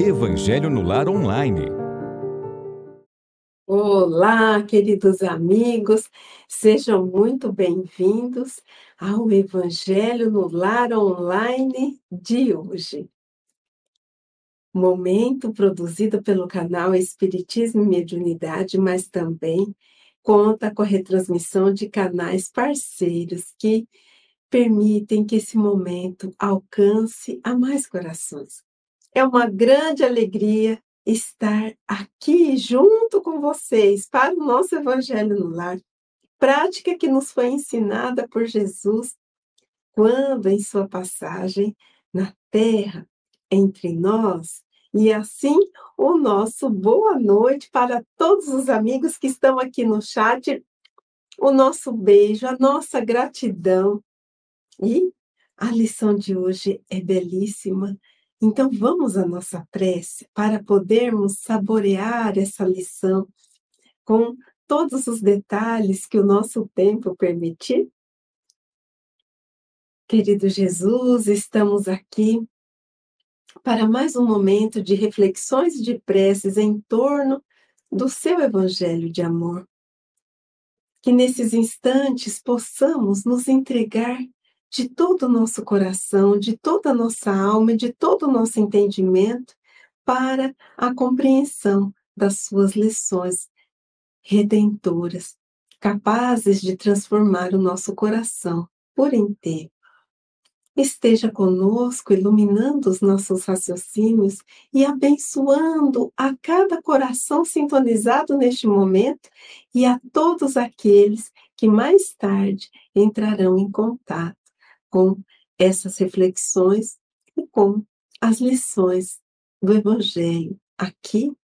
Evangelho no Lar Online. Olá, queridos amigos, sejam muito bem-vindos ao Evangelho no Lar Online de hoje. Momento produzido pelo canal Espiritismo e Mediunidade, mas também conta com a retransmissão de canais parceiros que permitem que esse momento alcance a mais corações. É uma grande alegria estar aqui junto com vocês para o nosso Evangelho no Lar, prática que nos foi ensinada por Jesus quando em sua passagem na terra entre nós. E assim, o nosso boa noite para todos os amigos que estão aqui no chat, o nosso beijo, a nossa gratidão e a lição de hoje é belíssima. Então, vamos à nossa prece para podermos saborear essa lição com todos os detalhes que o nosso tempo permitir. Querido Jesus, estamos aqui para mais um momento de reflexões e de preces em torno do seu evangelho de amor. Que nesses instantes possamos nos entregar de todo o nosso coração, de toda a nossa alma, de todo o nosso entendimento para a compreensão das suas lições redentoras, capazes de transformar o nosso coração por inteiro. Esteja conosco, iluminando os nossos raciocínios e abençoando a cada coração sintonizado neste momento e a todos aqueles que mais tarde entrarão em contato com essas reflexões e com as lições do Evangelho aqui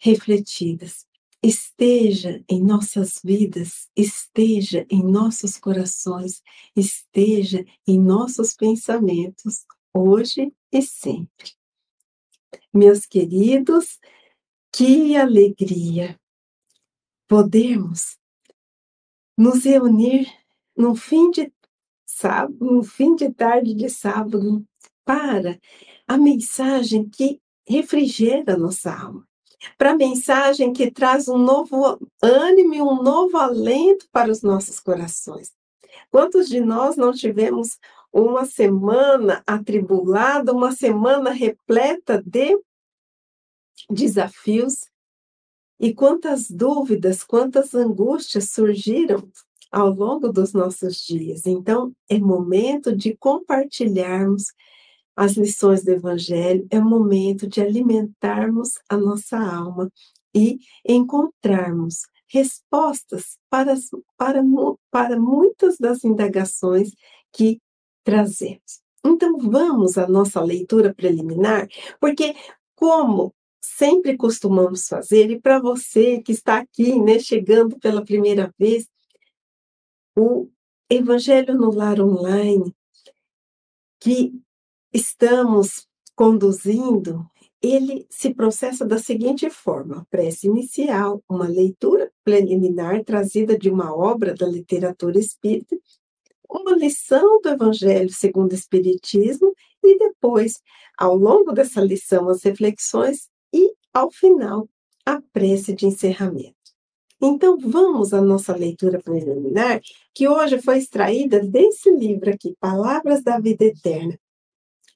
refletidas. Esteja em nossas vidas, esteja em nossos corações, esteja em nossos pensamentos, hoje e sempre. Meus queridos, que alegria podermos nos reunir no fim de sábado, no fim de tarde de sábado, para a mensagem que refrigera nossa alma, para a mensagem que traz um novo ânimo e um novo alento para os nossos corações. Quantos de nós não tivemos uma semana atribulada, uma semana repleta de desafios? E quantas dúvidas, quantas angústias surgiram ao longo dos nossos dias. Então, é momento de compartilharmos as lições do Evangelho, é momento de alimentarmos a nossa alma e encontrarmos respostas para, para, para muitas das indagações que trazemos. Então, vamos à nossa leitura preliminar, porque, como sempre costumamos fazer, e para você que está aqui, né, chegando pela primeira vez, o Evangelho no Lar Online, que estamos conduzindo, ele se processa da seguinte forma: prece inicial, uma leitura preliminar trazida de uma obra da literatura espírita, uma lição do Evangelho segundo o Espiritismo, e depois, ao longo dessa lição, as reflexões e, ao final, a prece de encerramento. Então, vamos à nossa leitura preliminar, que hoje foi extraída desse livro aqui, Palavras da Vida Eterna.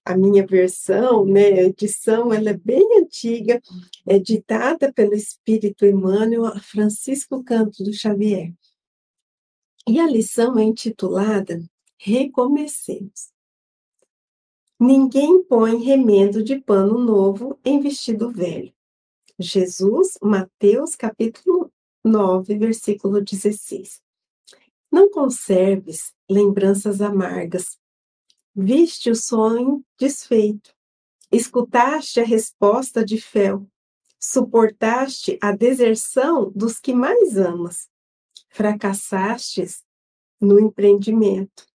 A minha versão, né, edição, ela é bem antiga, é ditada pelo Espírito Emmanuel Francisco Canto do Xavier. E a lição é intitulada Recomecemos. Ninguém põe remendo de pano novo em vestido velho. Jesus, Mateus capítulo 9, versículo 16. Não conserves lembranças amargas. Viste o sonho desfeito. Escutaste a resposta de fel. Suportaste a deserção dos que mais amas. Fracassastes no empreendimento.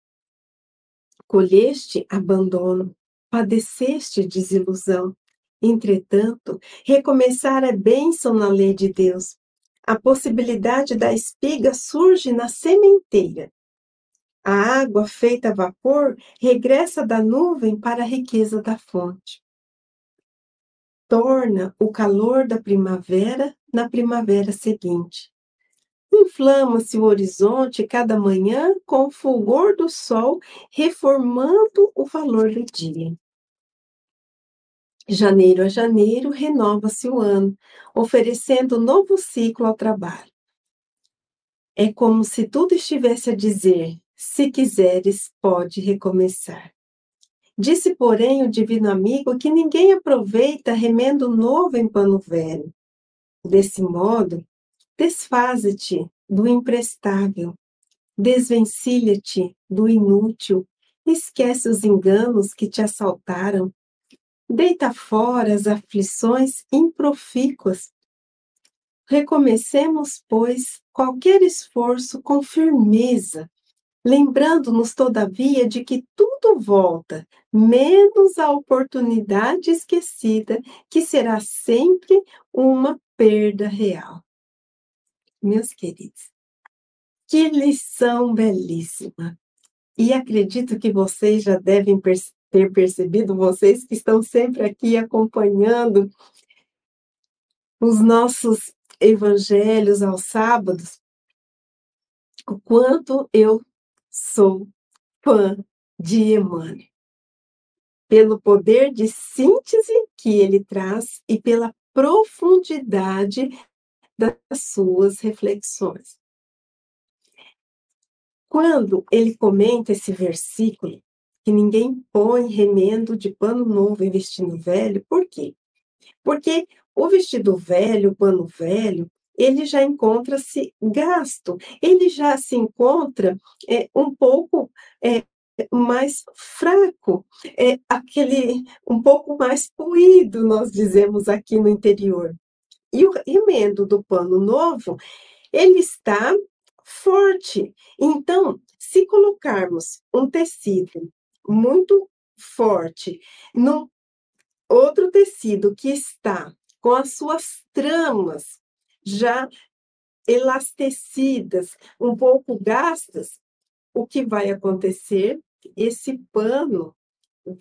Colheste abandono. Padeceste desilusão. Entretanto, recomeçar é bênção na lei de Deus a possibilidade da espiga surge na sementeira. A água feita a vapor regressa da nuvem para a riqueza da fonte. torna o calor da primavera na primavera seguinte. Inflama-se o horizonte cada manhã com o fulgor do sol, reformando o valor do dia. Janeiro a janeiro, renova-se o ano, oferecendo novo ciclo ao trabalho. É como se tudo estivesse a dizer: se quiseres, pode recomeçar. Disse, porém, o divino amigo que ninguém aproveita remendo novo em pano velho. Desse modo, desfaze-te do imprestável, desvencilha-te do inútil, esquece os enganos que te assaltaram, deita fora as aflições improfícuas. Recomecemos, pois, qualquer esforço com firmeza, lembrando-nos, todavia, de que tudo volta, menos a oportunidade esquecida, que será sempre uma perda real. Meus queridos, que lição belíssima! E acredito que vocês já devem ter percebido, vocês que estão sempre aqui acompanhando os nossos evangelhos aos sábados, o quanto eu sou fã de Emmanuel, pelo poder de síntese que ele traz e pela profundidade das suas reflexões. Quando ele comenta esse versículo, que ninguém põe remendo de pano novo em vestido velho, por quê? Porque o vestido velho, o pano velho, ele já encontra-se gasto, ele já se encontra é, um pouco é, mais fraco, é, aquele um pouco mais puído, nós dizemos aqui no interior. E o remendo do pano novo, ele está forte. Então, se colocarmos um tecido muito forte num outro tecido que está com as suas tramas já elastecidas, um pouco gastas, o que vai acontecer? Esse pano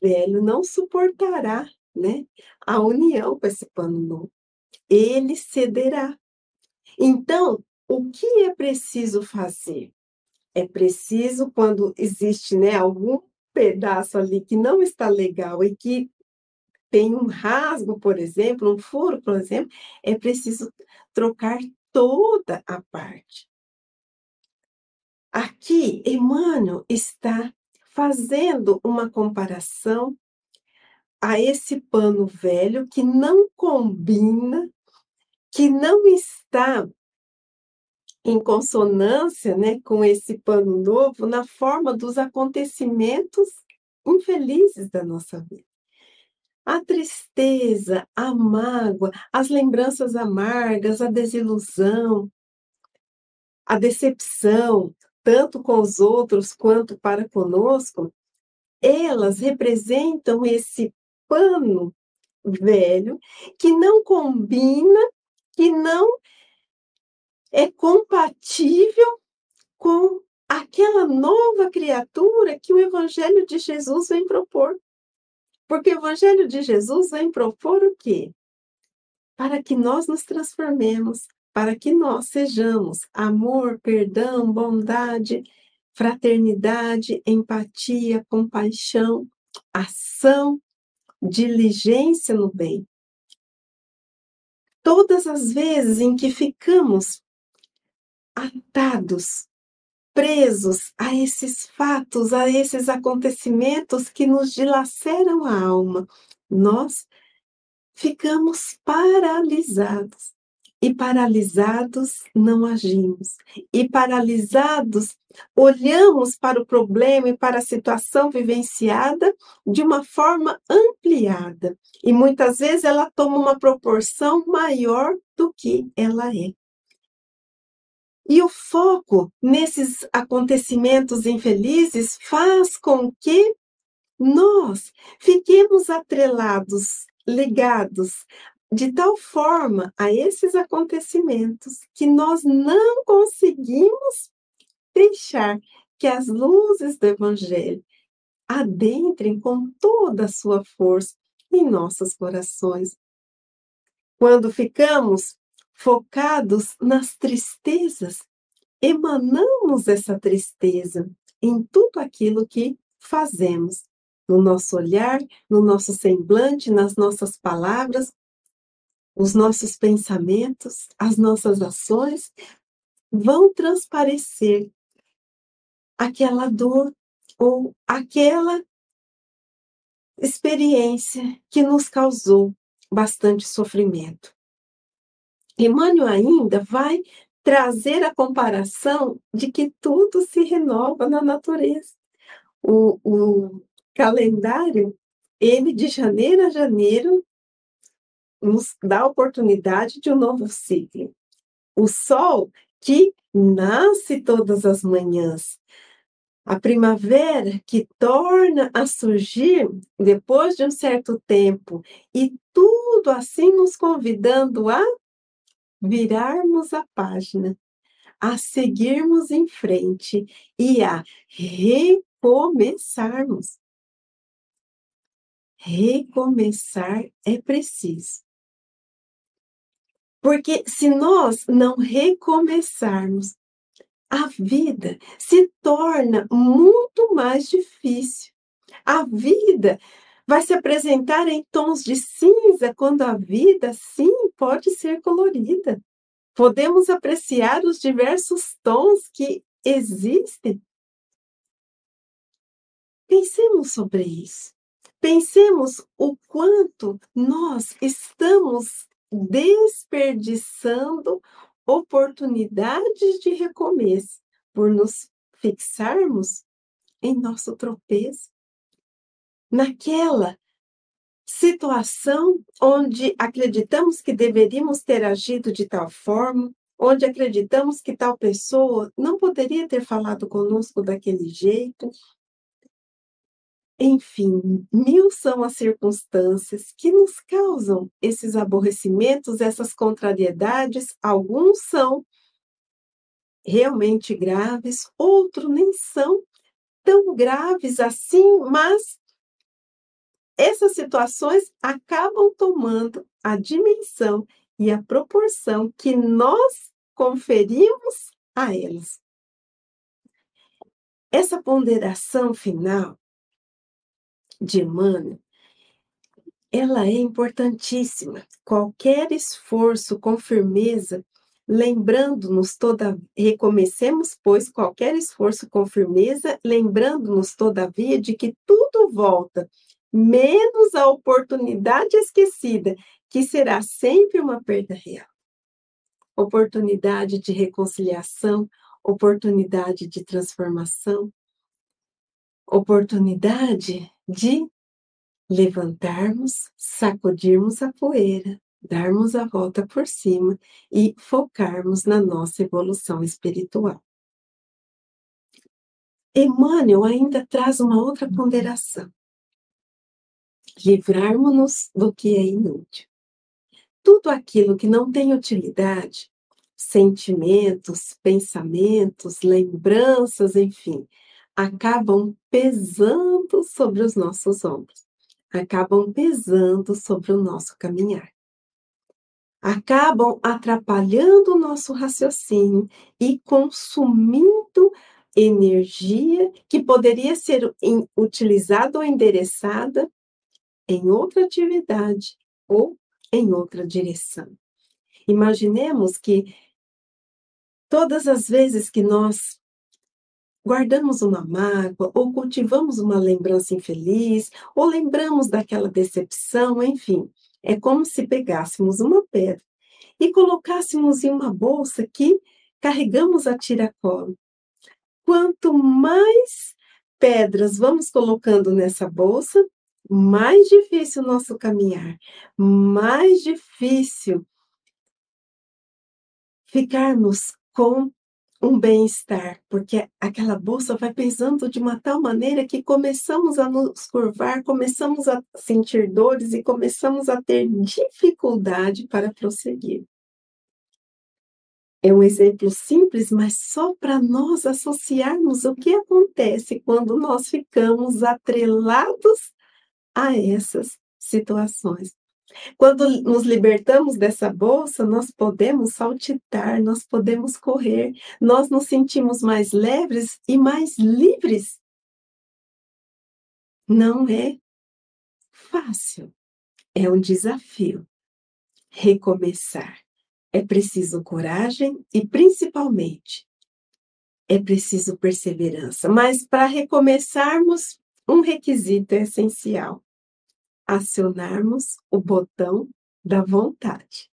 velho não suportará, né, a união com esse pano novo. Ele cederá. Então, o que é preciso fazer? É preciso quando existe, né, algum pedaço ali que não está legal e que tem um rasgo, por exemplo, um furo, por exemplo, é preciso trocar toda a parte. Aqui, Emmanuel está fazendo uma comparação a esse pano velho que não combina, que não está em consonância né, com esse pano novo na forma dos acontecimentos infelizes da nossa vida. A tristeza, a mágoa, as lembranças amargas, a desilusão, a decepção, tanto com os outros quanto para conosco, elas representam esse pano velho que não combina, que não é compatível com aquela nova criatura que o Evangelho de Jesus vem propor. Porque o Evangelho de Jesus vem propor o quê? Para que nós nos transformemos, para que nós sejamos amor, perdão, bondade, fraternidade, empatia, compaixão, ação, diligência no bem. Todas as vezes em que ficamos atados presos a esses fatos, a esses acontecimentos que nos dilaceram a alma. Nós ficamos paralisados. E paralisados não agimos. E paralisados olhamos para o problema e para a situação vivenciada de uma forma ampliada. E muitas vezes ela toma uma proporção maior do que ela é. E o foco nesses acontecimentos infelizes faz com que nós fiquemos atrelados, ligados de tal forma a esses acontecimentos que nós não conseguimos deixar que as luzes do Evangelho adentrem com toda a sua força em nossos corações. Quando ficamos focados nas tristezas, emanamos essa tristeza em tudo aquilo que fazemos, no nosso olhar, no nosso semblante, nas nossas palavras, os nossos pensamentos, as nossas ações vão transparecer aquela dor ou aquela experiência que nos causou bastante sofrimento. Emmanuel ainda vai trazer a comparação de que tudo se renova na natureza. O, o calendário, ele de janeiro a janeiro, nos dá a oportunidade de um novo ciclo. O sol que nasce todas as manhãs, a primavera que torna a surgir depois de um certo tempo, e tudo assim nos convidando a virarmos a página, a seguirmos em frente e a recomeçarmos. Recomeçar é preciso. Porque se nós não recomeçarmos, a vida se torna muito mais difícil. A vida vai se apresentar em tons de cinza, quando a vida, sim, pode ser colorida. Podemos apreciar os diversos tons que existem. Pensemos sobre isso. Pensemos o quanto nós estamos desperdiçando oportunidades de recomeço por nos fixarmos em nosso tropeço, naquela situação onde acreditamos que deveríamos ter agido de tal forma, onde acreditamos que tal pessoa não poderia ter falado conosco daquele jeito, enfim, mil são as circunstâncias que nos causam esses aborrecimentos, essas contrariedades. Alguns são realmente graves, outros nem são tão graves assim, mas essas situações acabam tomando a dimensão e a proporção que nós conferimos a elas. Essa ponderação final de Emmanuel, ela é importantíssima. Qualquer esforço com firmeza, lembrando-nos toda, recomecemos, pois, qualquer esforço com firmeza, lembrando-nos, todavia, de que tudo volta, menos a oportunidade esquecida, que será sempre uma perda real. Oportunidade de reconciliação, oportunidade de transformação, oportunidade de levantarmos, sacudirmos a poeira, darmos a volta por cima e focarmos na nossa evolução espiritual. Emmanuel ainda traz uma outra ponderação. Livrarmos-nos do que é inútil. Tudo aquilo que não tem utilidade, sentimentos, pensamentos, lembranças, enfim, acabam pesando sobre os nossos ombros, acabam pesando sobre o nosso caminhar. Acabam atrapalhando o nosso raciocínio e consumindo energia que poderia ser utilizada ou endereçada em outra atividade ou em outra direção. Imaginemos que todas as vezes que nós guardamos uma mágoa, ou cultivamos uma lembrança infeliz, ou lembramos daquela decepção, enfim. É como se pegássemos uma pedra e colocássemos em uma bolsa que carregamos a tiracolo. Quanto mais pedras vamos colocando nessa bolsa, mais difícil o nosso caminhar, mais difícil ficarmos com um bem-estar, porque aquela bolsa vai pesando de uma tal maneira que começamos a nos curvar, começamos a sentir dores e começamos a ter dificuldade para prosseguir. É um exemplo simples, mas só para nós associarmos o que acontece quando nós ficamos atrelados a essas situações. Quando nos libertamos dessa bolsa, nós podemos saltitar, nós podemos correr, nós nos sentimos mais leves e mais livres. Não é fácil, é um desafio. Recomeçar. É preciso coragem e, principalmente, é preciso perseverança. Mas para recomeçarmos, um requisito essencial: acionarmos o botão da vontade.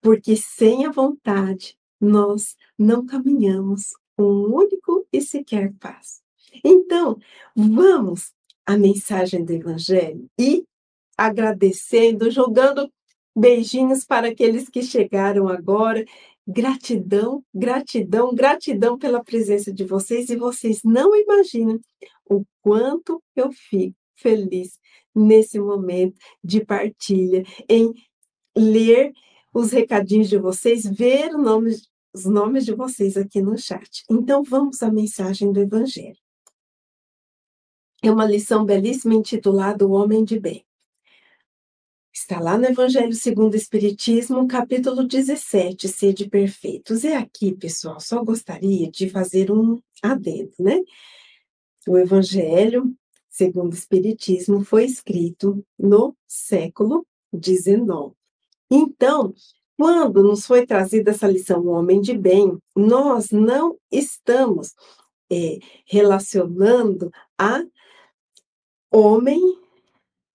Porque sem a vontade, nós não caminhamos um único e sequer passo. Então, vamos à mensagem do Evangelho e agradecendo, jogando beijinhos para aqueles que chegaram agora. Gratidão, gratidão, gratidão pela presença de vocês e vocês não imaginam o quanto eu fico feliz nesse momento de partilha, em ler os recadinhos de vocês, ver nome, os nomes de vocês aqui no chat. Então, vamos à mensagem do Evangelho. É uma lição belíssima intitulada O Homem de Bem. Está lá no Evangelho segundo o Espiritismo, capítulo 17, Sede Perfeitos. E aqui, pessoal, só gostaria de fazer um adendo, né? O Evangelho segundo o Espiritismo, foi escrito no século XIX. Então, quando nos foi trazida essa lição, o homem de bem, nós não estamos é, relacionando a homem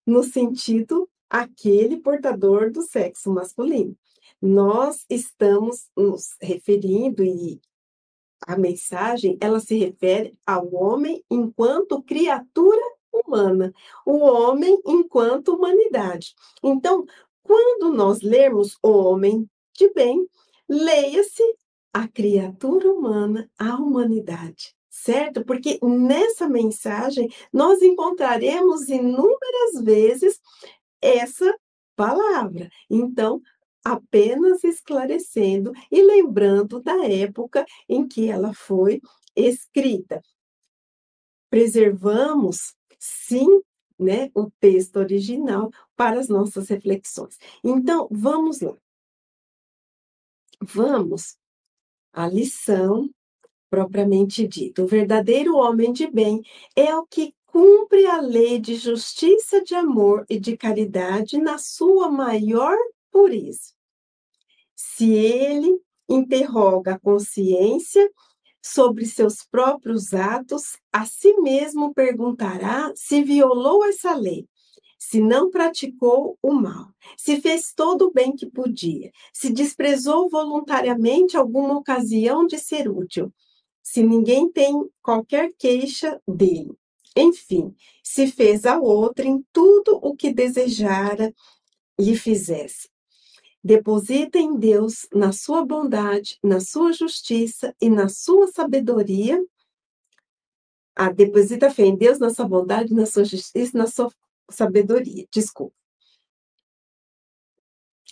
no sentido aquele portador do sexo masculino. Nós estamos nos referindo, e a mensagem, ela se refere ao homem enquanto criatura humana, o homem enquanto humanidade. Então, quando nós lermos o homem de bem, leia-se a criatura humana, a humanidade, certo? Porque nessa mensagem nós encontraremos inúmeras vezes essa palavra. Então, apenas esclarecendo e lembrando da época em que ela foi escrita. Preservamos, sim, né, o texto original para as nossas reflexões. Então, vamos lá. Vamos à lição propriamente dita. O verdadeiro homem de bem é o que cumpre a lei de justiça, de amor e de caridade na sua maior pureza. Se ele interroga a consciência sobre seus próprios atos, a si mesmo perguntará se violou essa lei, se não praticou o mal, se fez todo o bem que podia, se desprezou voluntariamente alguma ocasião de ser útil, se ninguém tem qualquer queixa dele. Enfim, se fez a outrem tudo o que desejara lhe fizesse. Deposita em Deus, na sua bondade, na sua justiça e na sua sabedoria. Ah, deposita fé em Deus, na sua bondade, na sua justiça na sua sabedoria. Desculpa.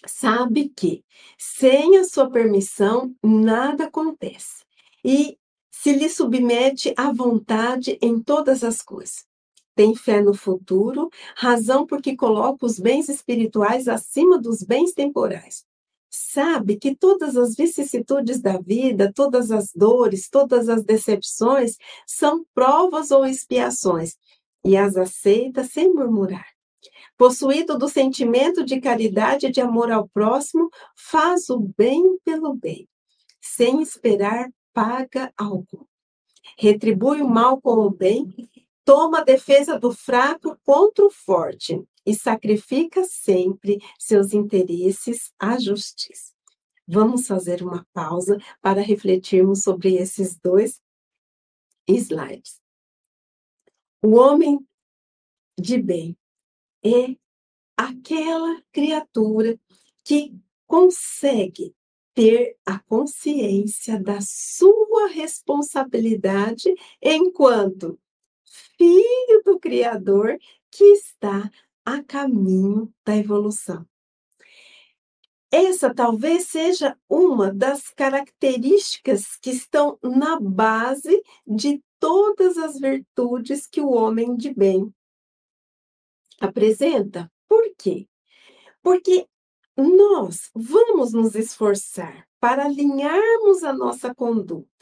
Sabe que, sem a sua permissão, nada acontece. E se lhe submete à vontade em todas as coisas tem fé no futuro, razão porque coloca os bens espirituais acima dos bens temporais. Sabe que todas as vicissitudes da vida, todas as dores, todas as decepções são provas ou expiações e as aceita sem murmurar. Possuído do sentimento de caridade e de amor ao próximo, faz o bem pelo bem, sem esperar paga algum. Retribui o mal com o bem toma a defesa do fraco contra o forte e sacrifica sempre seus interesses à justiça. Vamos fazer uma pausa para refletirmos sobre esses dois slides. O homem de bem é aquela criatura que consegue ter a consciência da sua responsabilidade enquanto filho do Criador que está a caminho da evolução. Essa talvez seja uma das características que estão na base de todas as virtudes que o homem de bem apresenta. Por quê? Porque nós vamos nos esforçar para alinharmos a nossa conduta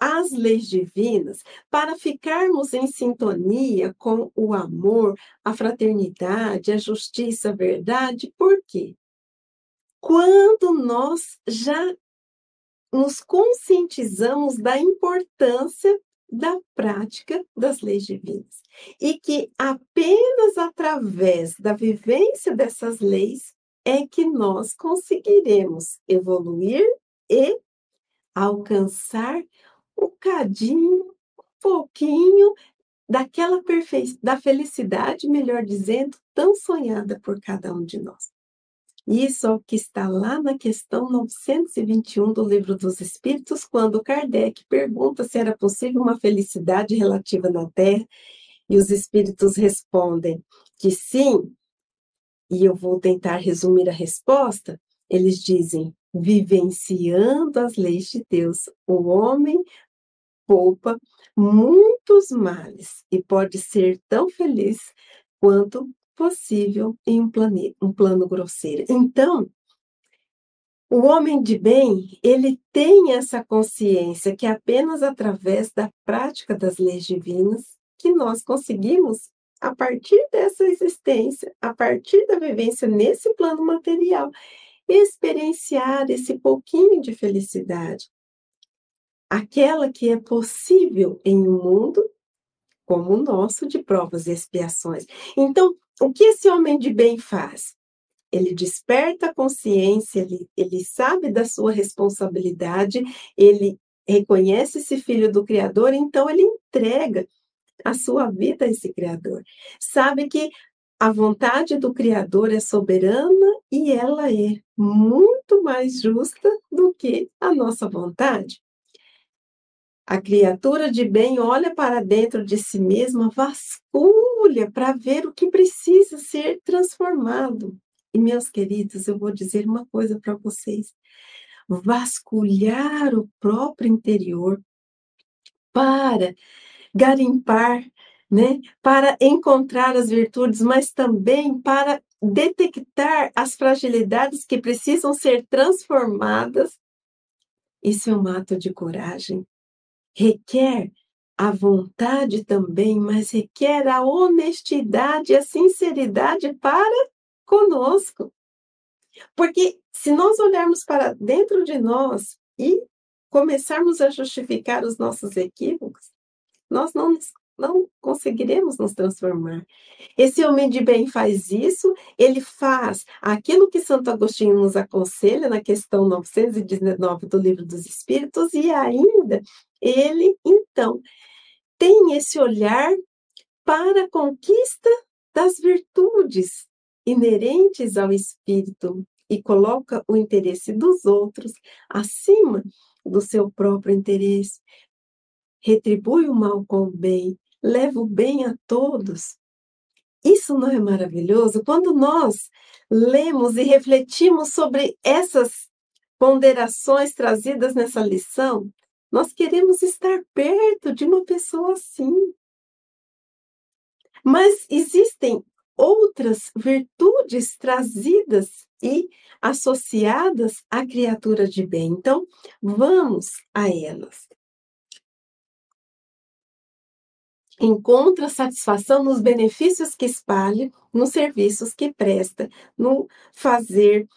às leis divinas, para ficarmos em sintonia com o amor, a fraternidade, a justiça, a verdade. Por quê? Quando nós já nos conscientizamos da importância da prática das leis divinas e que apenas através da vivência dessas leis é que nós conseguiremos evoluir e alcançar um cadinho, um pouquinho daquela perfeição, da felicidade, melhor dizendo, tão sonhada por cada um de nós. Isso é o que está lá na questão 921 do Livro dos Espíritos, quando Kardec pergunta se era possível uma felicidade relativa na Terra, e os espíritos respondem que sim, e eu vou tentar resumir a resposta. Eles dizem: vivenciando as leis de Deus, o homem poupa muitos males e pode ser tão feliz quanto possível em um, plane, um plano grosseiro. Então, o homem de bem, ele tem essa consciência que é apenas através da prática das leis divinas que nós conseguimos, a partir dessa existência, a partir da vivência nesse plano material, experienciar esse pouquinho de felicidade. Aquela que é possível em um mundo como o nosso de provas e expiações. Então, o que esse homem de bem faz? Ele desperta a consciência, ele, ele sabe da sua responsabilidade, ele reconhece esse filho do Criador, então ele entrega a sua vida a esse Criador. Sabe que a vontade do Criador é soberana e ela é muito mais justa do que a nossa vontade. A criatura de bem olha para dentro de si mesma, vasculha para ver o que precisa ser transformado. E, meus queridos, eu vou dizer uma coisa para vocês: vasculhar o próprio interior para garimpar, né, para encontrar as virtudes, mas também para detectar as fragilidades que precisam ser transformadas. Isso é um ato de coragem requer a vontade também, mas requer a honestidade, a sinceridade para conosco. Porque se nós olharmos para dentro de nós e começarmos a justificar os nossos equívocos, nós não, não conseguiremos nos transformar. Esse homem de bem faz isso, ele faz aquilo que Santo Agostinho nos aconselha na questão 919 do Livro dos Espíritos, e ainda ele, então, tem esse olhar para a conquista das virtudes inerentes ao espírito e coloca o interesse dos outros acima do seu próprio interesse. Retribui o mal com o bem, leva o bem a todos. Isso não é maravilhoso? Quando nós lemos e refletimos sobre essas ponderações trazidas nessa lição, nós queremos estar perto de uma pessoa assim. Mas existem outras virtudes trazidas e associadas à criatura de bem. Então, vamos a elas. Encontra satisfação nos benefícios que espalha, nos serviços que presta, no fazer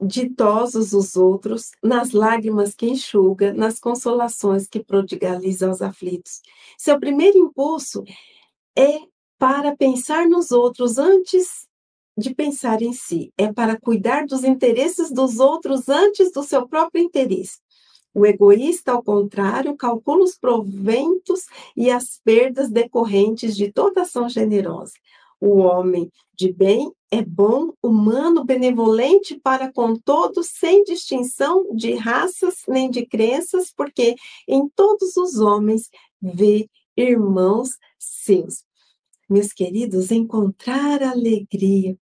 ditosos os outros, nas lágrimas que enxuga, nas consolações que prodigaliza aos aflitos. Seu primeiro impulso é para pensar nos outros antes de pensar em si, é para cuidar dos interesses dos outros antes do seu próprio interesse. O egoísta, ao contrário, calcula os proventos e as perdas decorrentes de toda ação generosa. O homem de bem é bom, humano, benevolente para com todos, sem distinção de raças nem de crenças, porque em todos os homens vê irmãos seus. Meus queridos, encontrar alegria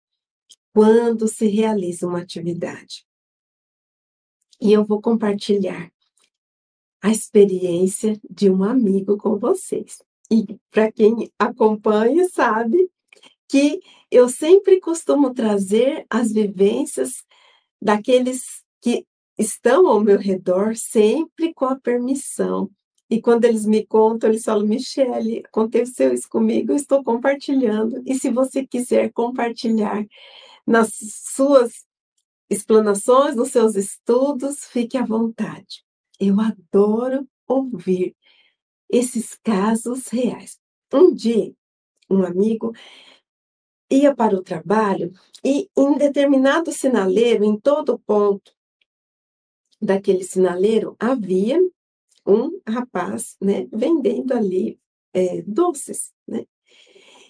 quando se realiza uma atividade. E eu vou compartilhar a experiência de um amigo com vocês. E para quem acompanha, sabe que eu sempre costumo trazer as vivências daqueles que estão ao meu redor, sempre com a permissão. E quando eles me contam, eles falam: Michele, aconteceu isso comigo, eu estou compartilhando. E se você quiser compartilhar nas suas explanações, nos seus estudos, fique à vontade. Eu adoro ouvir esses casos reais. Um dia, um amigo ia para o trabalho e em determinado sinaleiro, em todo ponto daquele sinaleiro, havia um rapaz, né, vendendo ali é, doces, né?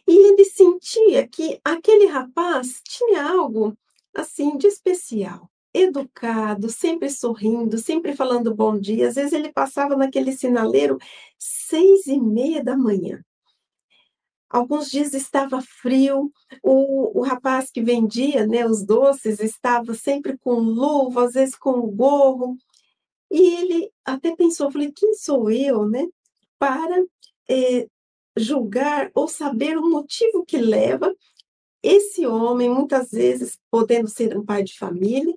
E ele sentia que aquele rapaz tinha algo assim de especial, educado, sempre sorrindo, sempre falando bom dia. Às vezes ele passava naquele sinaleiro seis e meia da manhã. Alguns dias estava frio, o, o rapaz que vendia né, os doces estava sempre com luva, às vezes com gorro, e ele até pensou, falei, quem sou eu, né, para é, julgar ou saber o motivo que leva esse homem, muitas vezes podendo ser um pai de família,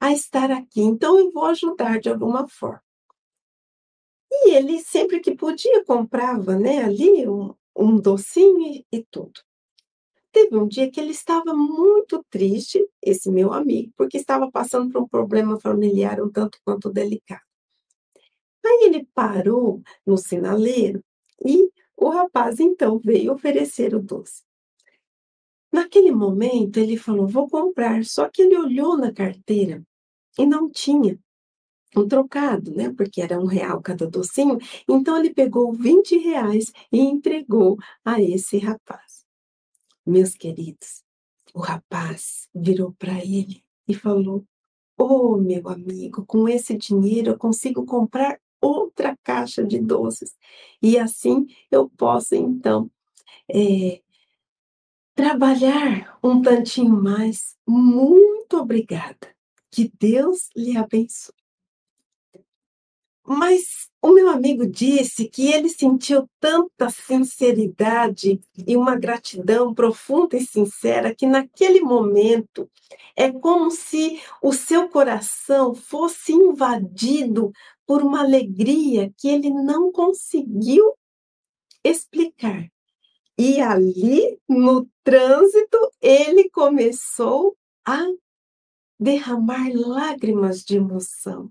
a estar aqui. Então eu vou ajudar de alguma forma. E ele sempre que podia comprava, né, ali um, um docinho e, e tudo. Teve um dia que ele estava muito triste, esse meu amigo, porque estava passando por um problema familiar um tanto quanto delicado. Aí ele parou no sinaleiro e o rapaz então veio oferecer o doce. Naquele momento ele falou: Vou comprar. Só que ele olhou na carteira e não tinha um trocado, né? Porque era um real cada docinho. Então ele pegou 20 reais e entregou a esse rapaz. Meus queridos, o rapaz virou para ele e falou: Oh, meu amigo, com esse dinheiro eu consigo comprar outra caixa de doces. E assim eu posso, então, é, trabalhar um tantinho mais. Muito obrigada. Que Deus lhe abençoe. Mas o meu amigo disse que ele sentiu tanta sinceridade e uma gratidão profunda e sincera que naquele momento é como se o seu coração fosse invadido por uma alegria que ele não conseguiu explicar. E ali, no trânsito, ele começou a derramar lágrimas de emoção.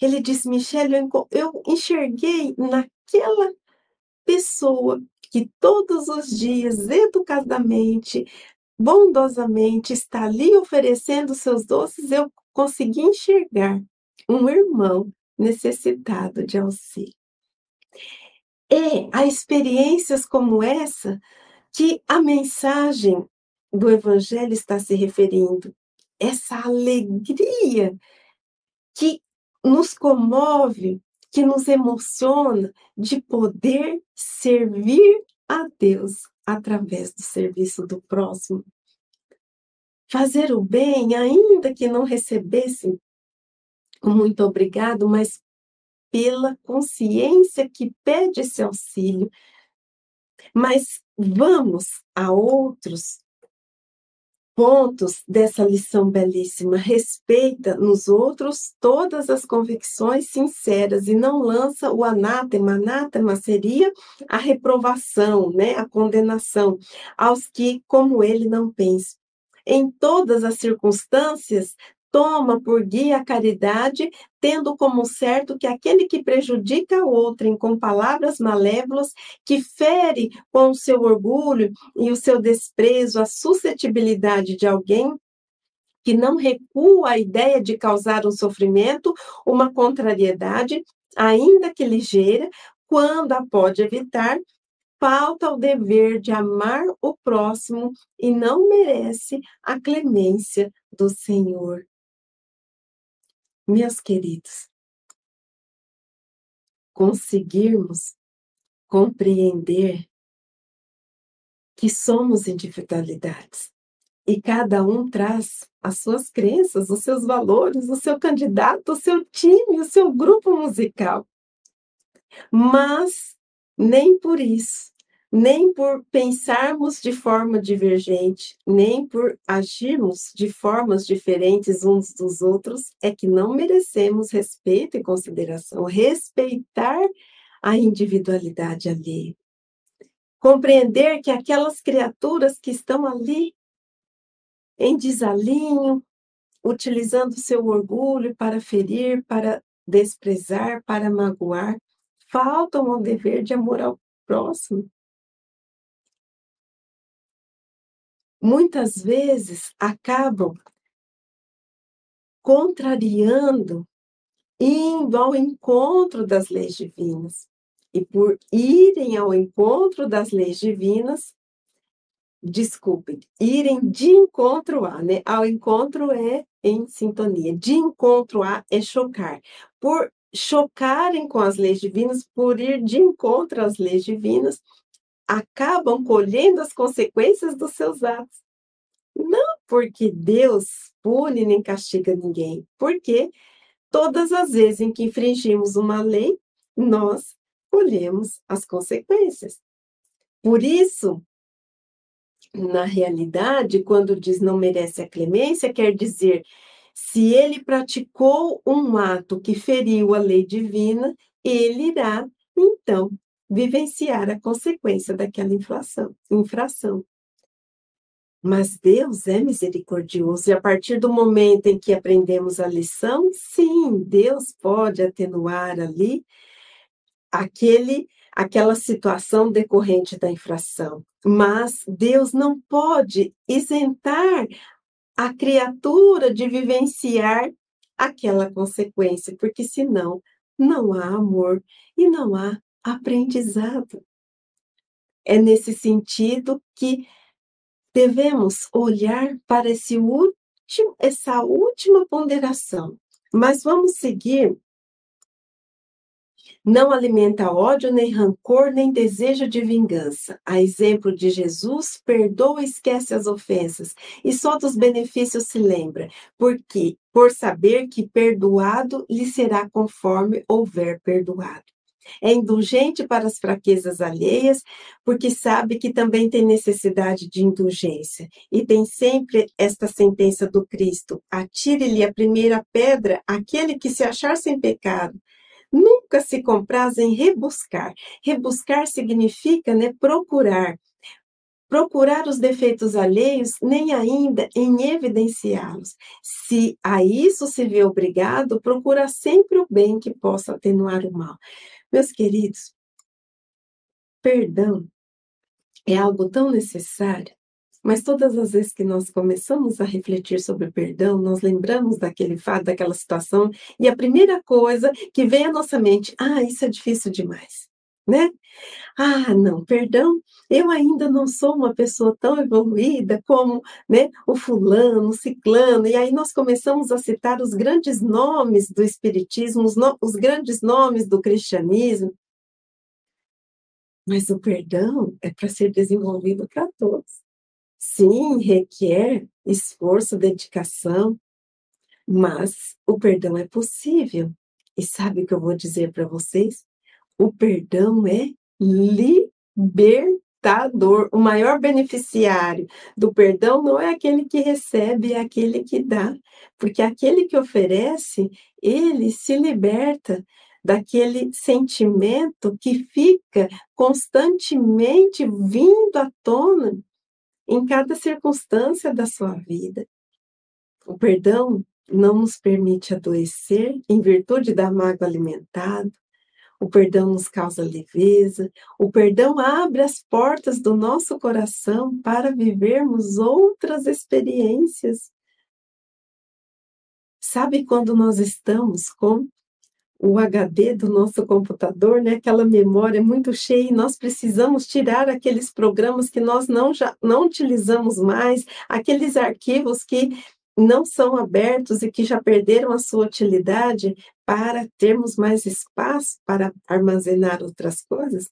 Ele disse, Michelle, eu enxerguei naquela pessoa que todos os dias, educadamente, bondosamente, está ali oferecendo seus doces, eu consegui enxergar um irmão necessitado de auxílio. É a experiências como essa que a mensagem do Evangelho está se referindo. Essa alegria que nos comove, que nos emociona de poder servir a Deus através do serviço do próximo. Fazer o bem, ainda que não recebesse muito obrigado, mas pela consciência que pede esse auxílio. Mas vamos a outros pontos dessa lição belíssima. Respeita nos outros todas as convicções sinceras e não lança o anátema. Anátema seria a reprovação, né, a condenação aos que, como ele, não pensam. Em todas as circunstâncias, toma por guia a caridade, tendo como certo que aquele que prejudica o outrem com palavras malévolas, que fere com o seu orgulho e o seu desprezo a suscetibilidade de alguém, que não recua a ideia de causar um sofrimento, uma contrariedade, ainda que ligeira, quando a pode evitar, falta o dever de amar o próximo e não merece a clemência do Senhor. Meus queridos, conseguirmos compreender que somos individualidades e cada um traz as suas crenças, os seus valores, o seu candidato, o seu time, o seu grupo musical. Mas nem por isso nem por pensarmos de forma divergente, nem por agirmos de formas diferentes uns dos outros, é que não merecemos respeito e consideração. Respeitar a individualidade alheia. Compreender que aquelas criaturas que estão ali em desalinho, utilizando seu orgulho para ferir, para desprezar, para magoar, faltam ao dever de amor ao próximo. Muitas vezes acabam contrariando, indo ao encontro das leis divinas. E por irem ao encontro das leis divinas, desculpe, irem de encontro a, né? Ao encontro é em sintonia, de encontro a é chocar. Por chocarem com as leis divinas, por ir de encontro às leis divinas, acabam colhendo as consequências dos seus atos. Não porque Deus pune nem castiga ninguém, porque todas as vezes em que infringimos uma lei, nós colhemos as consequências. Por isso, na realidade, quando diz não merece a clemência, quer dizer se ele praticou um ato que feriu a lei divina, ele irá, então, vivenciar a consequência daquela inflação, infração. Mas Deus é misericordioso, e a partir do momento em que aprendemos a lição, sim, Deus pode atenuar ali aquele aquela situação decorrente da infração. Mas Deus não pode isentar a criatura de vivenciar aquela consequência, porque senão não há amor e não há aprendizado. É nesse sentido que devemos olhar para esse último, essa última ponderação. Mas vamos seguir não alimenta ódio, nem rancor, nem desejo de vingança. A exemplo de Jesus, perdoa e esquece as ofensas, e só dos benefícios se lembra, porque por saber que perdoado lhe será conforme houver perdoado. É indulgente para as fraquezas alheias, porque sabe que também tem necessidade de indulgência. E tem sempre esta sentença do Cristo: atire-lhe a primeira pedra aquele que se achar sem pecado. Nunca se compraz em rebuscar. Rebuscar significa né, procurar. Procurar os defeitos alheios, nem ainda em evidenciá-los. Se a isso se vê obrigado, procura sempre o bem que possa atenuar o mal. Meus queridos, perdão é algo tão necessário mas todas as vezes que nós começamos a refletir sobre o perdão, nós lembramos daquele fato, daquela situação, e a primeira coisa que vem à nossa mente, ah, isso é difícil demais, né? Ah, não, perdão, eu ainda não sou uma pessoa tão evoluída como né, o fulano, o ciclano, e aí nós começamos a citar os grandes nomes do espiritismo, os, no, os grandes nomes do cristianismo, mas o perdão é para ser desenvolvido para todos. Sim, requer esforço, dedicação, mas o perdão é possível. E sabe o que eu vou dizer para vocês? O perdão é libertador. O maior beneficiário do perdão não é aquele que recebe, é aquele que dá. Porque aquele que oferece, ele se liberta daquele sentimento que fica constantemente vindo à tona em cada circunstância da sua vida. O perdão não nos permite adoecer em virtude da mágoa alimentada. O perdão nos causa leveza. O perdão abre as portas do nosso coração para vivermos outras experiências. Sabe quando nós estamos com o HD do nosso computador, né? Aquela memória muito cheia, e nós precisamos tirar aqueles programas que nós não já não utilizamos mais, aqueles arquivos que não são abertos e que já perderam a sua utilidade para termos mais espaço para armazenar outras coisas.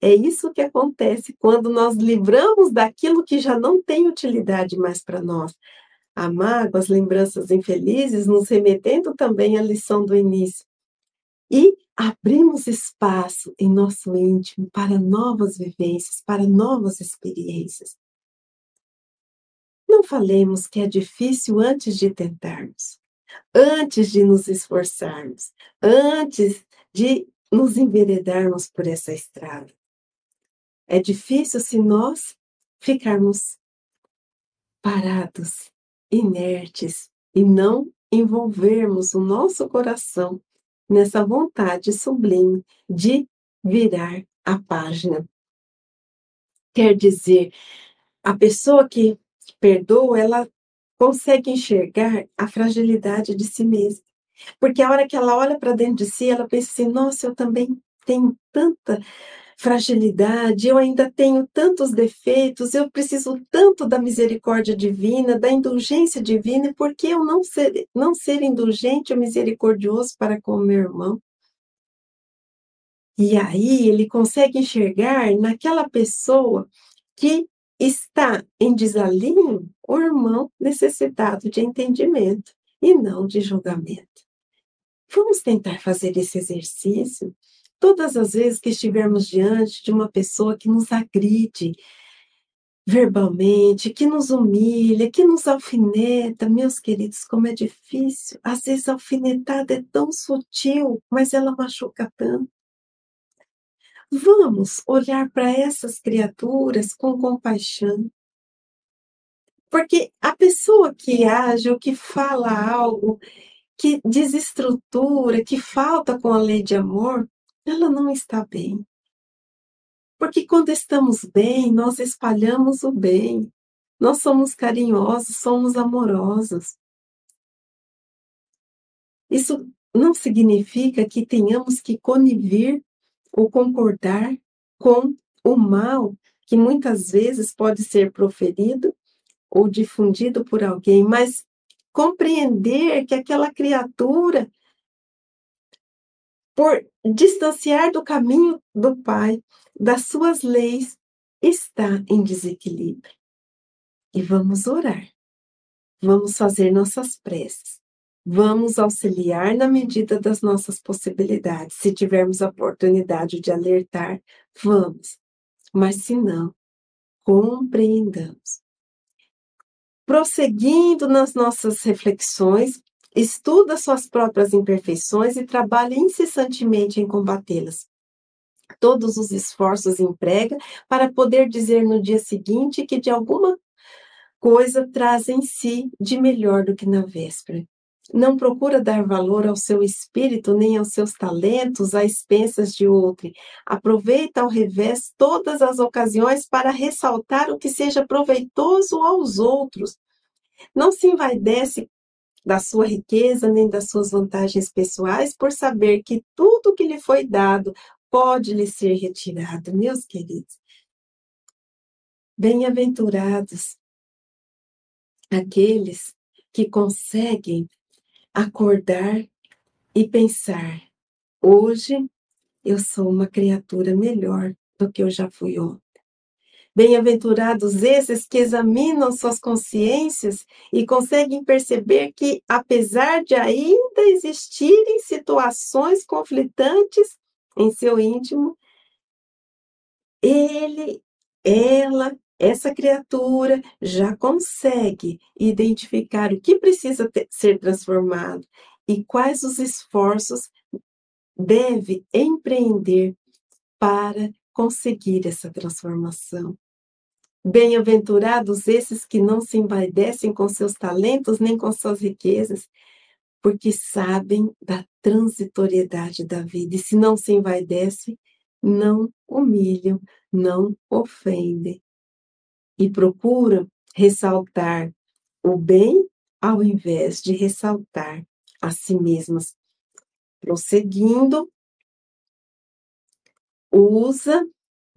É isso que acontece quando nós livramos daquilo que já não tem utilidade mais para nós. A mágoa, as lembranças infelizes, nos remetendo também à lição do início. E abrimos espaço em nosso íntimo para novas vivências, para novas experiências. Não falemos que é difícil antes de tentarmos, antes de nos esforçarmos, antes de nos enveredarmos por essa estrada. É difícil se nós ficarmos parados, inertes e não envolvermos o nosso coração nessa vontade sublime de virar a página. Quer dizer, a pessoa que perdoa, ela consegue enxergar a fragilidade de si mesma. Porque a hora que ela olha para dentro de si, ela pensa assim: nossa, eu também tenho tanta fragilidade, eu ainda tenho tantos defeitos, eu preciso tanto da misericórdia divina, da indulgência divina, por que eu não ser, não ser indulgente ou misericordioso para com o meu irmão? E aí ele consegue enxergar naquela pessoa que está em desalinho o irmão necessitado de entendimento e não de julgamento. Vamos tentar fazer esse exercício todas as vezes que estivermos diante de uma pessoa que nos agride verbalmente, que nos humilha, que nos alfineta, meus queridos, como é difícil. Às vezes a alfinetada é tão sutil, mas ela machuca tanto. Vamos olhar para essas criaturas com compaixão. Porque a pessoa que age ou que fala algo que desestrutura, que falta com a lei de amor, ela não está bem. Porque quando estamos bem, nós espalhamos o bem. Nós somos carinhosos, somos amorosos. Isso não significa que tenhamos que conivir ou concordar com o mal que muitas vezes pode ser proferido ou difundido por alguém, mas compreender que aquela criatura por distanciar do caminho do Pai, das suas leis, está em desequilíbrio. E vamos orar. Vamos fazer nossas preces. Vamos auxiliar na medida das nossas possibilidades. Se tivermos a oportunidade de alertar, vamos. Mas se não, compreendamos. Prosseguindo nas nossas reflexões, estuda suas próprias imperfeições e trabalha incessantemente em combatê-las. Todos os esforços emprega para poder dizer no dia seguinte que de alguma coisa traz em si de melhor do que na véspera. Não procura dar valor ao seu espírito nem aos seus talentos a expensas de outro. Aproveita ao revés todas as ocasiões para ressaltar o que seja proveitoso aos outros. Não se envaidece da sua riqueza nem das suas vantagens pessoais, por saber que tudo que lhe foi dado pode lhe ser retirado, meus queridos. Bem-aventurados aqueles que conseguem acordar e pensar: hoje eu sou uma criatura melhor do que eu já fui ontem. Bem-aventurados esses que examinam suas consciências e conseguem perceber que, apesar de ainda existirem situações conflitantes em seu íntimo, ele, ela, essa criatura já consegue identificar o que precisa ter, ser transformado e quais os esforços deve empreender para conseguir essa transformação. Bem-aventurados esses que não se envaidecem com seus talentos nem com suas riquezas, porque sabem da transitoriedade da vida. E se não se envaidecem, não humilham, não ofendem. E procuram ressaltar o bem ao invés de ressaltar a si mesmas. Prosseguindo, usa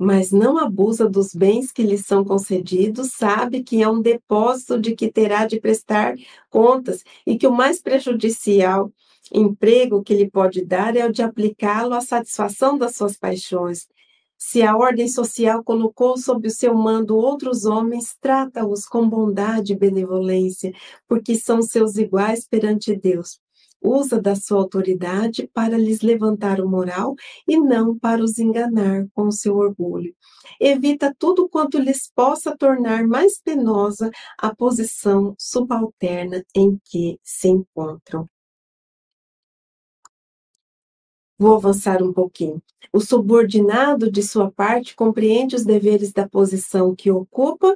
mas não abusa dos bens que lhe são concedidos, sabe que é um depósito de que terá de prestar contas e que o mais prejudicial emprego que lhe pode dar é o de aplicá-lo à satisfação das suas paixões. Se a ordem social colocou sob o seu mando outros homens, trata-os com bondade e benevolência, porque são seus iguais perante Deus. usa da sua autoridade para lhes levantar o moral e não para os enganar com o seu orgulho. Evita tudo quanto lhes possa tornar mais penosa a posição subalterna em que se encontram. Vou avançar um pouquinho. O subordinado, de sua parte, compreende os deveres da posição que ocupa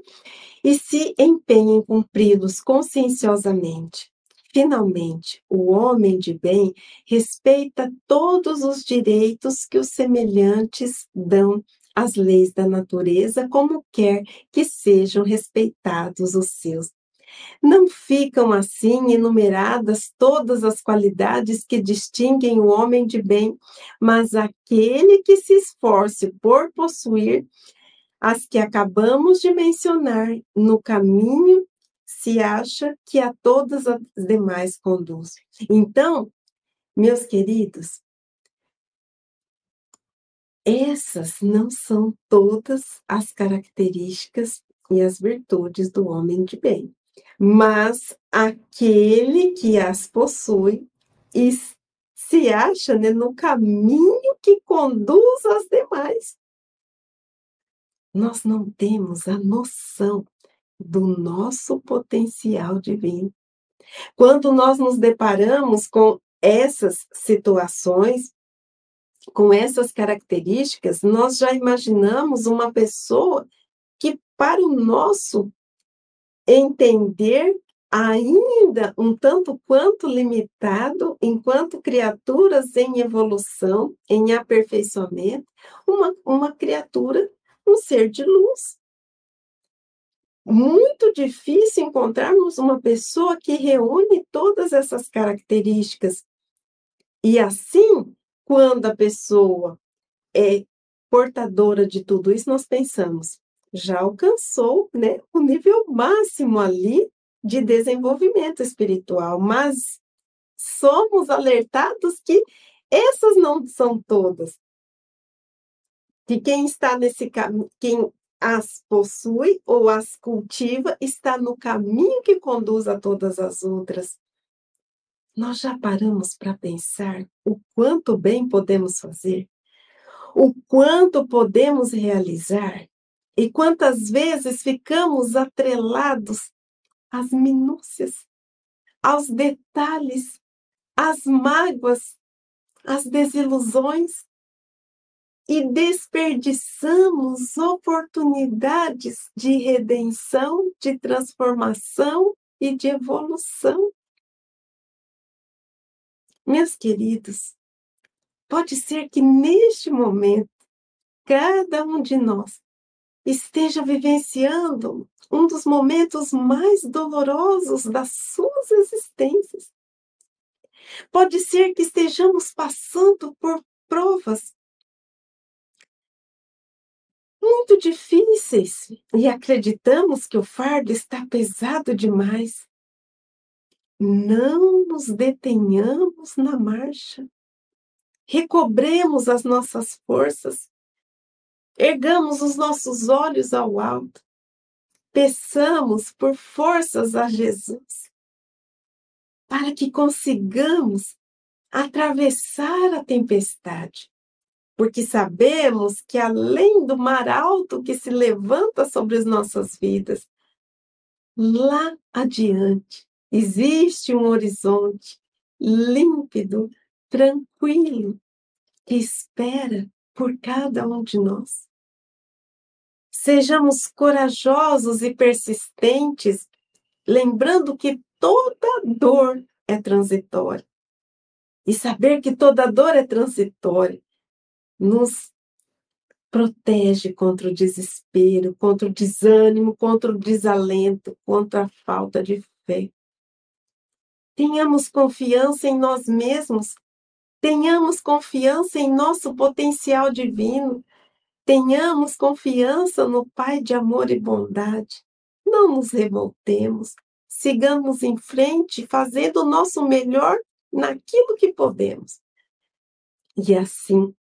e se empenha em cumpri-los conscienciosamente. Finalmente, o homem de bem respeita todos os direitos que os semelhantes dão às leis da natureza, como quer que sejam respeitados os seus. Não ficam assim enumeradas todas as qualidades que distinguem o homem de bem, mas aquele que se esforce por possuir as que acabamos de mencionar no caminho se acha que a todas as demais conduz. Então, meus queridos, essas não são todas as características e as virtudes do homem de bem, mas aquele que as possui se acha né, no caminho que conduz as demais. Nós não temos a noção do nosso potencial divino. Quando nós nos deparamos com essas situações, com essas características, nós já imaginamos uma pessoa que, para o nosso entender, ainda um tanto quanto limitado, enquanto criaturas em evolução, em aperfeiçoamento, uma, uma criatura, um ser de luz, muito difícil encontrarmos uma pessoa que reúne todas essas características. E assim, quando a pessoa é portadora de tudo isso, nós pensamos, já alcançou né, o nível máximo ali de desenvolvimento espiritual, mas somos alertados que essas não são todas. Que quem está nesse caminho, quem as possui ou as cultiva, está no caminho que conduz a todas as outras. Nós já paramos para pensar o quanto bem podemos fazer, o quanto podemos realizar e quantas vezes ficamos atrelados às minúcias, aos detalhes, às mágoas, às desilusões, e desperdiçamos oportunidades de redenção, de transformação e de evolução. Meus queridos, pode ser que neste momento, cada um de nós esteja vivenciando um dos momentos mais dolorosos das suas existências. Pode ser que estejamos passando por provas muito difíceis e acreditamos que o fardo está pesado demais. Não nos detenhamos na marcha. Recobremos as nossas forças. Ergamos os nossos olhos ao alto. Peçamos por forças a Jesus, para que consigamos atravessar a tempestade porque sabemos que além do mar alto que se levanta sobre as nossas vidas, lá adiante existe um horizonte límpido, tranquilo, que espera por cada um de nós. Sejamos corajosos e persistentes, lembrando que toda dor é transitória. E saber que toda dor é transitória nos protege contra o desespero, contra o desânimo, contra o desalento, contra a falta de fé. Tenhamos confiança em nós mesmos, tenhamos confiança em nosso potencial divino, tenhamos confiança no Pai de amor e bondade. Não nos revoltemos, sigamos em frente, fazendo o nosso melhor naquilo que podemos. E assim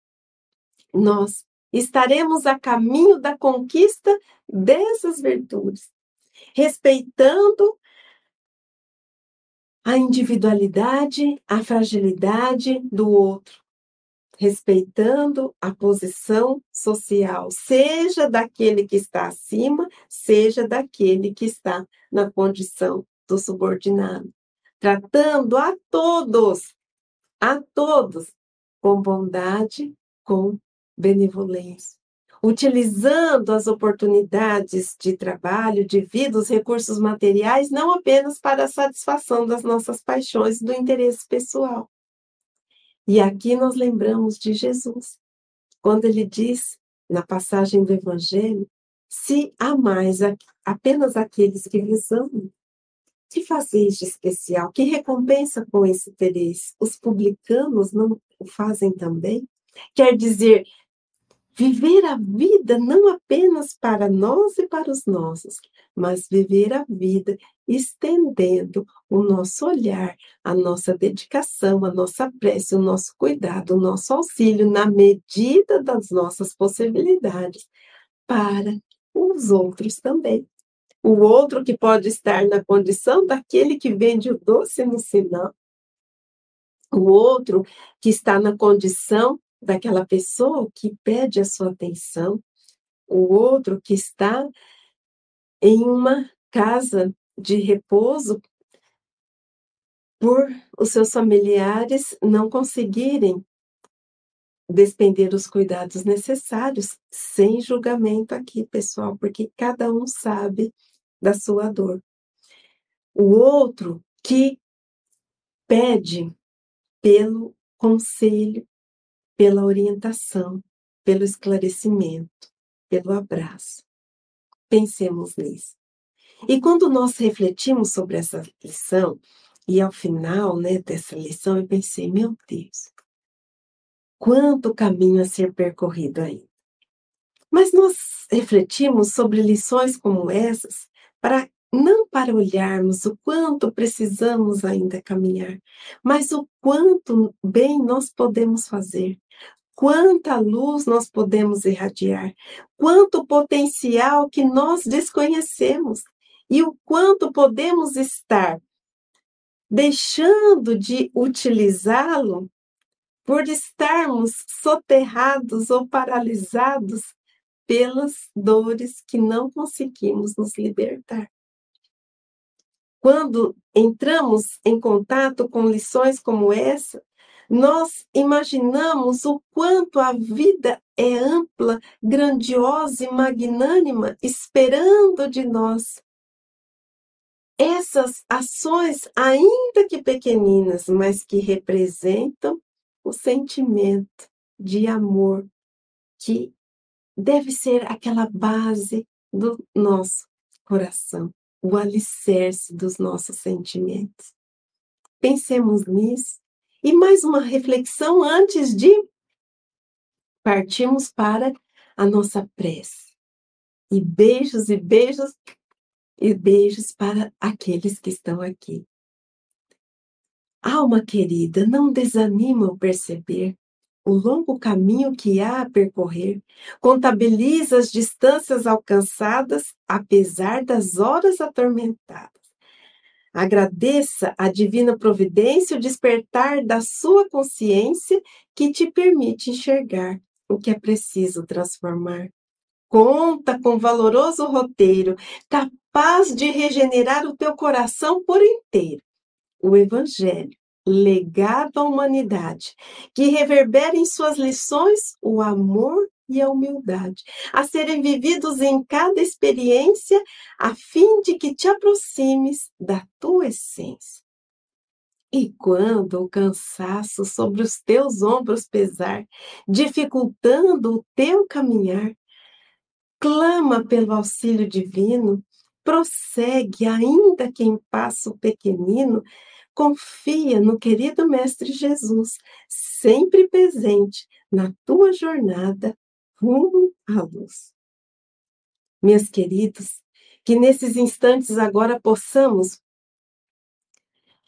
nós estaremos a caminho da conquista dessas virtudes, respeitando a individualidade, a fragilidade do outro, respeitando a posição social, seja daquele que está acima, seja daquele que está na condição do subordinado, tratando a todos, a todos, com bondade, com benevolência, utilizando as oportunidades de trabalho, de vida, os recursos materiais, não apenas para a satisfação das nossas paixões e do interesse pessoal. E aqui nós lembramos de Jesus, quando ele diz, na passagem do Evangelho, se amais apenas aqueles que vos amam, que fazeis de especial? Que recompensa com esse tereis? Os publicanos não o fazem também? Quer dizer, Viver a vida não apenas para nós e para os nossos, mas viver a vida estendendo o nosso olhar, a nossa dedicação, a nossa prece, o nosso cuidado, o nosso auxílio, na medida das nossas possibilidades, para os outros também. O outro que pode estar na condição daquele que vende o doce no sinal, o outro que está na condição daquela pessoa que pede a sua atenção, o outro que está em uma casa de repouso por os seus familiares não conseguirem despender os cuidados necessários, sem julgamento aqui, pessoal, porque cada um sabe da sua dor. O outro que pede pelo conselho, pela orientação, pelo esclarecimento, pelo abraço. Pensemos nisso. E quando nós refletimos sobre essa lição, e ao final né, dessa lição eu pensei, meu Deus, quanto caminho a ser percorrido ainda. Mas nós refletimos sobre lições como essas para não para olharmos o quanto precisamos ainda caminhar, mas o quanto bem nós podemos fazer, quanta luz nós podemos irradiar, quanto potencial que nós desconhecemos e o quanto podemos estar deixando de utilizá-lo por estarmos soterrados ou paralisados pelas dores que não conseguimos nos libertar. Quando entramos em contato com lições como essa, nós imaginamos o quanto a vida é ampla, grandiosa e magnânima, esperando de nós. Essas ações, ainda que pequeninas, mas que representam o sentimento de amor que deve ser aquela base do nosso coração o alicerce dos nossos sentimentos. Pensemos nisso. E mais uma reflexão antes de partirmos para a nossa prece. E beijos e beijos e beijos para aqueles que estão aqui. Alma querida, não desanima ao perceber o longo caminho que há a percorrer, contabiliza as distâncias alcançadas, apesar das horas atormentadas. Agradeça a divina providência o despertar da sua consciência que te permite enxergar o que é preciso transformar. Conta com valoroso roteiro, capaz de regenerar o teu coração por inteiro. O Evangelho legado à humanidade, que reverbera em suas lições o amor e a humildade, a serem vividos em cada experiência, a fim de que te aproximes da tua essência. E quando o cansaço sobre os teus ombros pesar, dificultando o teu caminhar, clama pelo auxílio divino, prossegue, ainda que em passo pequenino, Confia no querido Mestre Jesus, sempre presente na tua jornada rumo à luz. Meus queridos, que nesses instantes agora possamos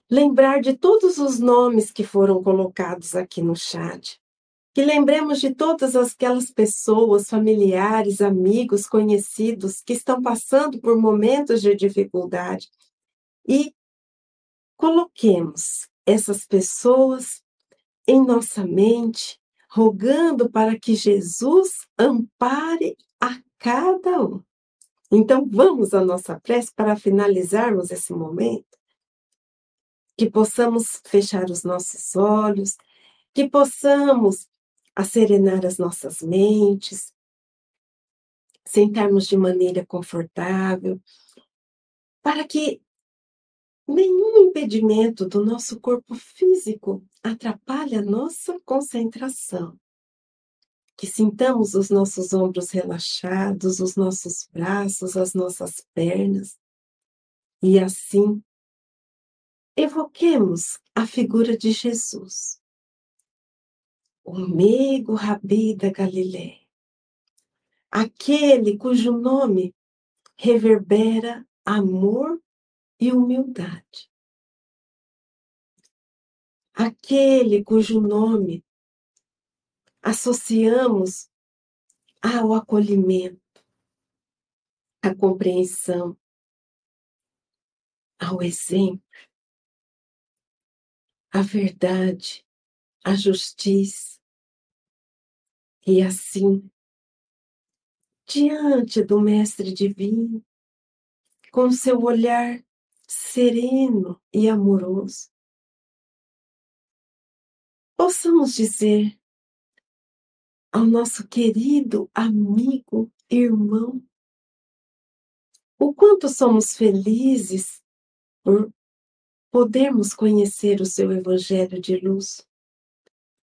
lembrar de todos os nomes que foram colocados aqui no chat. Que lembremos de todas aquelas pessoas, familiares, amigos, conhecidos que estão passando por momentos de dificuldade e Coloquemos essas pessoas em nossa mente, rogando para que Jesus ampare a cada um. Então, vamos à nossa prece para finalizarmos esse momento. Que possamos fechar os nossos olhos, que possamos acerenar as nossas mentes, sentarmos de maneira confortável, para que nenhum impedimento do nosso corpo físico atrapalhe a nossa concentração. Que sintamos os nossos ombros relaxados, os nossos braços, as nossas pernas, e assim evoquemos a figura de Jesus, o meigo rabi da Galiléia. Aquele cujo nome reverbera amor e humildade. Aquele cujo nome associamos ao acolhimento, à compreensão, ao exemplo, à verdade, à justiça. E assim diante do Mestre Divino, com seu olhar sereno e amoroso. Possamos dizer ao nosso querido amigo, irmão, o quanto somos felizes por podermos conhecer o seu Evangelho de luz,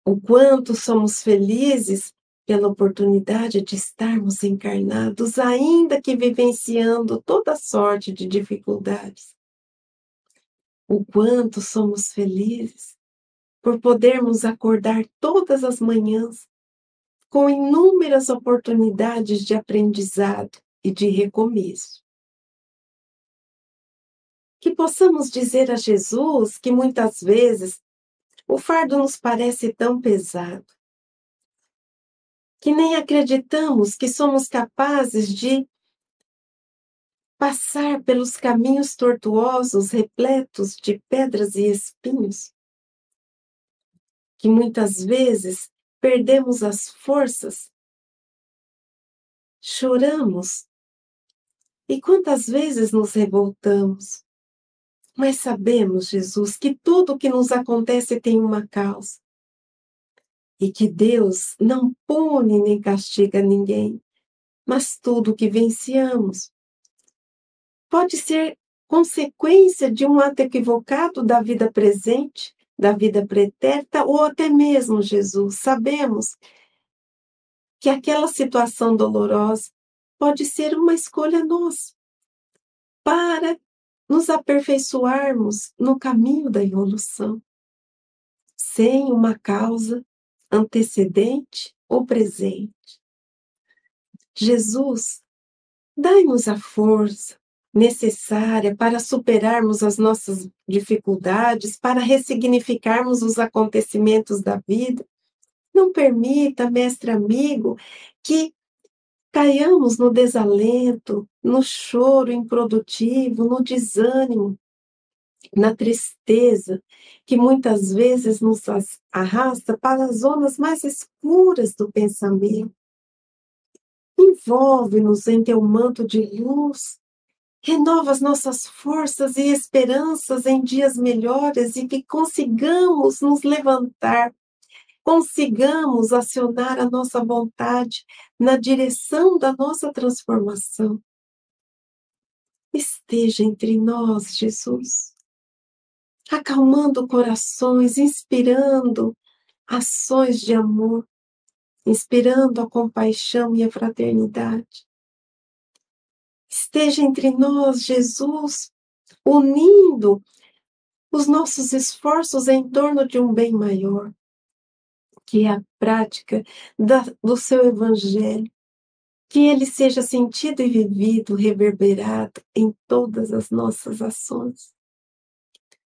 o quanto somos felizes pela oportunidade de estarmos encarnados, ainda que vivenciando toda sorte de dificuldades. O quanto somos felizes por podermos acordar todas as manhãs com inúmeras oportunidades de aprendizado e de recomeço. Que possamos dizer a Jesus que muitas vezes o fardo nos parece tão pesado, que nem acreditamos que somos capazes de passar pelos caminhos tortuosos repletos de pedras e espinhos, que muitas vezes perdemos as forças, choramos. E quantas vezes nos revoltamos. Mas sabemos, Jesus, que tudo o que nos acontece tem uma causa. E que Deus não pune nem castiga ninguém, mas tudo que venciamos pode ser consequência de um ato equivocado da vida presente, da vida pretérita, ou até mesmo, Jesus, sabemos que aquela situação dolorosa pode ser uma escolha nossa para nos aperfeiçoarmos no caminho da evolução, sem uma causa antecedente ou presente. Jesus, dai-nos a força necessária para superarmos as nossas dificuldades, para ressignificarmos os acontecimentos da vida. Não permita, mestre amigo, que caiamos no desalento, no choro improdutivo, no desânimo, na tristeza, que muitas vezes nos arrasta para as zonas mais escuras do pensamento. Envolve-nos em teu manto de luz, renova as nossas forças e esperanças em dias melhores e que consigamos nos levantar, consigamos acionar a nossa vontade na direção da nossa transformação. Esteja entre nós, Jesus acalmando corações, inspirando ações de amor, inspirando a compaixão e a fraternidade. Esteja entre nós, Jesus, unindo os nossos esforços em torno de um bem maior, que é a prática da, do seu Evangelho, que ele seja sentido e vivido, reverberado em todas as nossas ações.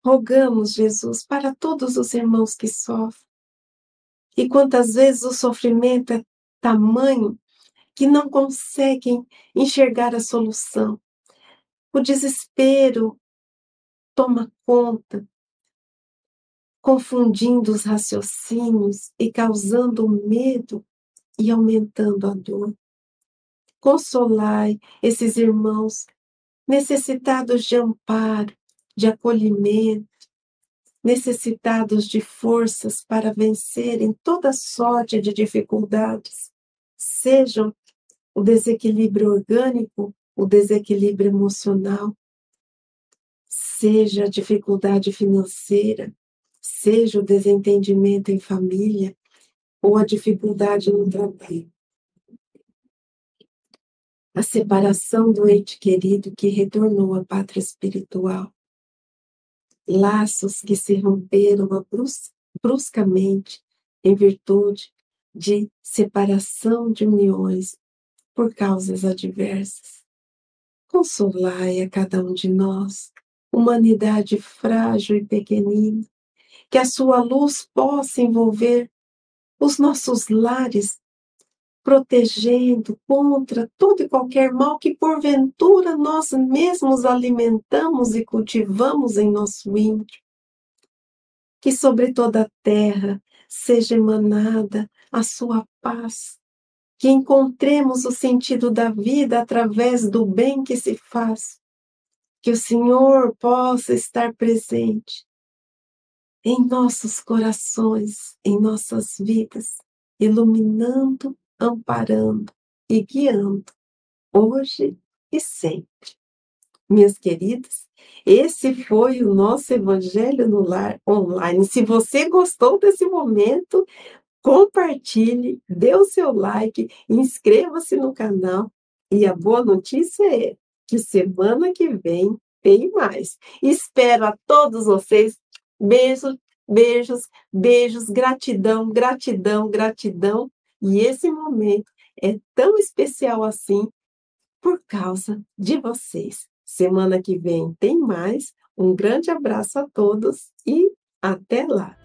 Rogamos, Jesus, para todos os irmãos que sofrem. E quantas vezes o sofrimento é tamanho que não conseguem enxergar a solução. O desespero toma conta confundindo os raciocínios e causando medo e aumentando a dor. Consolai esses irmãos necessitados de amparo, de acolhimento, necessitados de forças para vencerem toda sorte de dificuldades, sejam o desequilíbrio orgânico, o desequilíbrio emocional, seja a dificuldade financeira, seja o desentendimento em família ou a dificuldade no trabalho. A separação do ente querido que retornou à pátria espiritual. Laços que se romperam brus bruscamente em virtude de separação de uniões por causas adversas. Consolai a cada um de nós, humanidade frágil e pequenina, que a sua luz possa envolver os nossos lares, protegendo contra todo e qualquer mal que porventura nós mesmos alimentamos e cultivamos em nosso íntimo. Que sobre toda a terra seja emanada a sua paz, que encontremos o sentido da vida através do bem que se faz, que o Senhor possa estar presente em nossos corações, em nossas vidas, iluminando, amparando e guiando, hoje e sempre. Minhas queridas, esse foi o nosso Evangelho no Lar online. Se você gostou desse momento, compartilhe, dê o seu like, inscreva-se no canal. E a boa notícia é que semana que vem tem mais. Espero a todos vocês Beijos, beijos, beijos, gratidão, gratidão, gratidão. E esse momento é tão especial assim por causa de vocês. Semana que vem tem mais. Um grande abraço a todos e até lá.